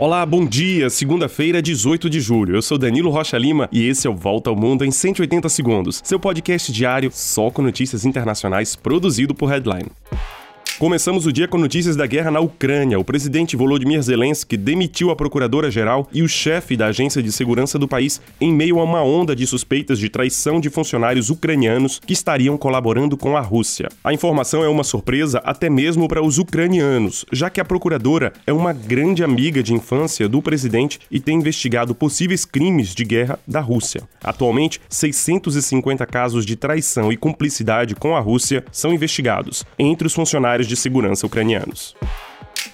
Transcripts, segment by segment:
Olá, bom dia. Segunda-feira, 18 de julho. Eu sou Danilo Rocha Lima e esse é o Volta ao Mundo em 180 segundos, seu podcast diário só com notícias internacionais produzido por Headline. Começamos o dia com notícias da guerra na Ucrânia. O presidente Volodymyr Zelensky demitiu a procuradora-geral e o chefe da agência de segurança do país em meio a uma onda de suspeitas de traição de funcionários ucranianos que estariam colaborando com a Rússia. A informação é uma surpresa até mesmo para os ucranianos, já que a procuradora é uma grande amiga de infância do presidente e tem investigado possíveis crimes de guerra da Rússia. Atualmente, 650 casos de traição e cumplicidade com a Rússia são investigados entre os funcionários de segurança ucranianos.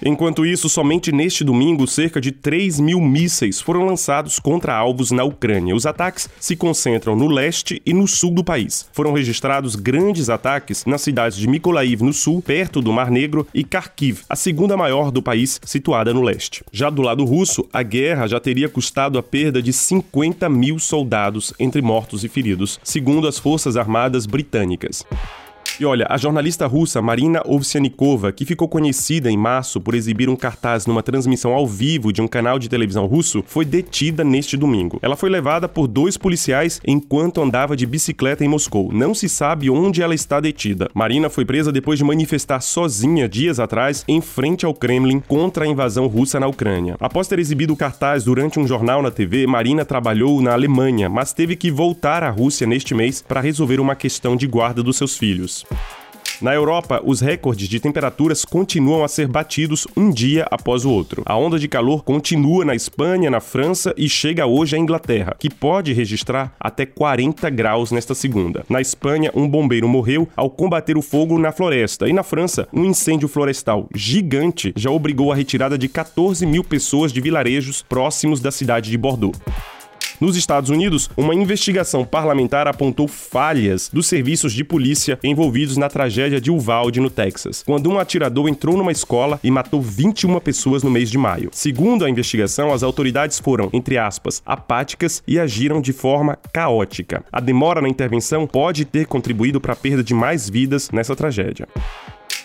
Enquanto isso, somente neste domingo, cerca de 3 mil mísseis foram lançados contra alvos na Ucrânia. Os ataques se concentram no leste e no sul do país. Foram registrados grandes ataques nas cidades de Mykolaiv, no sul, perto do Mar Negro, e Kharkiv, a segunda maior do país, situada no leste. Já do lado russo, a guerra já teria custado a perda de 50 mil soldados entre mortos e feridos, segundo as Forças Armadas Britânicas. E olha, a jornalista russa Marina Ovsyanikova, que ficou conhecida em março por exibir um cartaz numa transmissão ao vivo de um canal de televisão russo, foi detida neste domingo. Ela foi levada por dois policiais enquanto andava de bicicleta em Moscou. Não se sabe onde ela está detida. Marina foi presa depois de manifestar sozinha dias atrás em frente ao Kremlin contra a invasão russa na Ucrânia. Após ter exibido o cartaz durante um jornal na TV, Marina trabalhou na Alemanha, mas teve que voltar à Rússia neste mês para resolver uma questão de guarda dos seus filhos. Na Europa, os recordes de temperaturas continuam a ser batidos um dia após o outro. A onda de calor continua na Espanha, na França e chega hoje à Inglaterra, que pode registrar até 40 graus nesta segunda. Na Espanha, um bombeiro morreu ao combater o fogo na floresta. E na França, um incêndio florestal gigante já obrigou a retirada de 14 mil pessoas de vilarejos próximos da cidade de Bordeaux. Nos Estados Unidos, uma investigação parlamentar apontou falhas dos serviços de polícia envolvidos na tragédia de Uvalde, no Texas, quando um atirador entrou numa escola e matou 21 pessoas no mês de maio. Segundo a investigação, as autoridades foram, entre aspas, apáticas e agiram de forma caótica. A demora na intervenção pode ter contribuído para a perda de mais vidas nessa tragédia.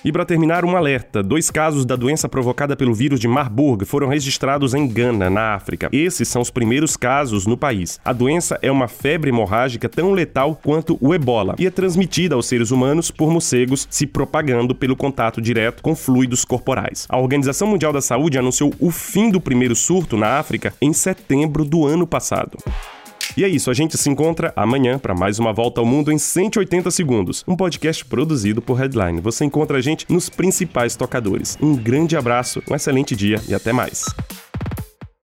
E para terminar, um alerta: dois casos da doença provocada pelo vírus de Marburg foram registrados em Gana, na África. Esses são os primeiros casos no país. A doença é uma febre hemorrágica tão letal quanto o ebola e é transmitida aos seres humanos por morcegos se propagando pelo contato direto com fluidos corporais. A Organização Mundial da Saúde anunciou o fim do primeiro surto na África em setembro do ano passado. E é isso, a gente se encontra amanhã para mais uma volta ao mundo em 180 segundos, um podcast produzido por Headline. Você encontra a gente nos principais tocadores. Um grande abraço, um excelente dia e até mais.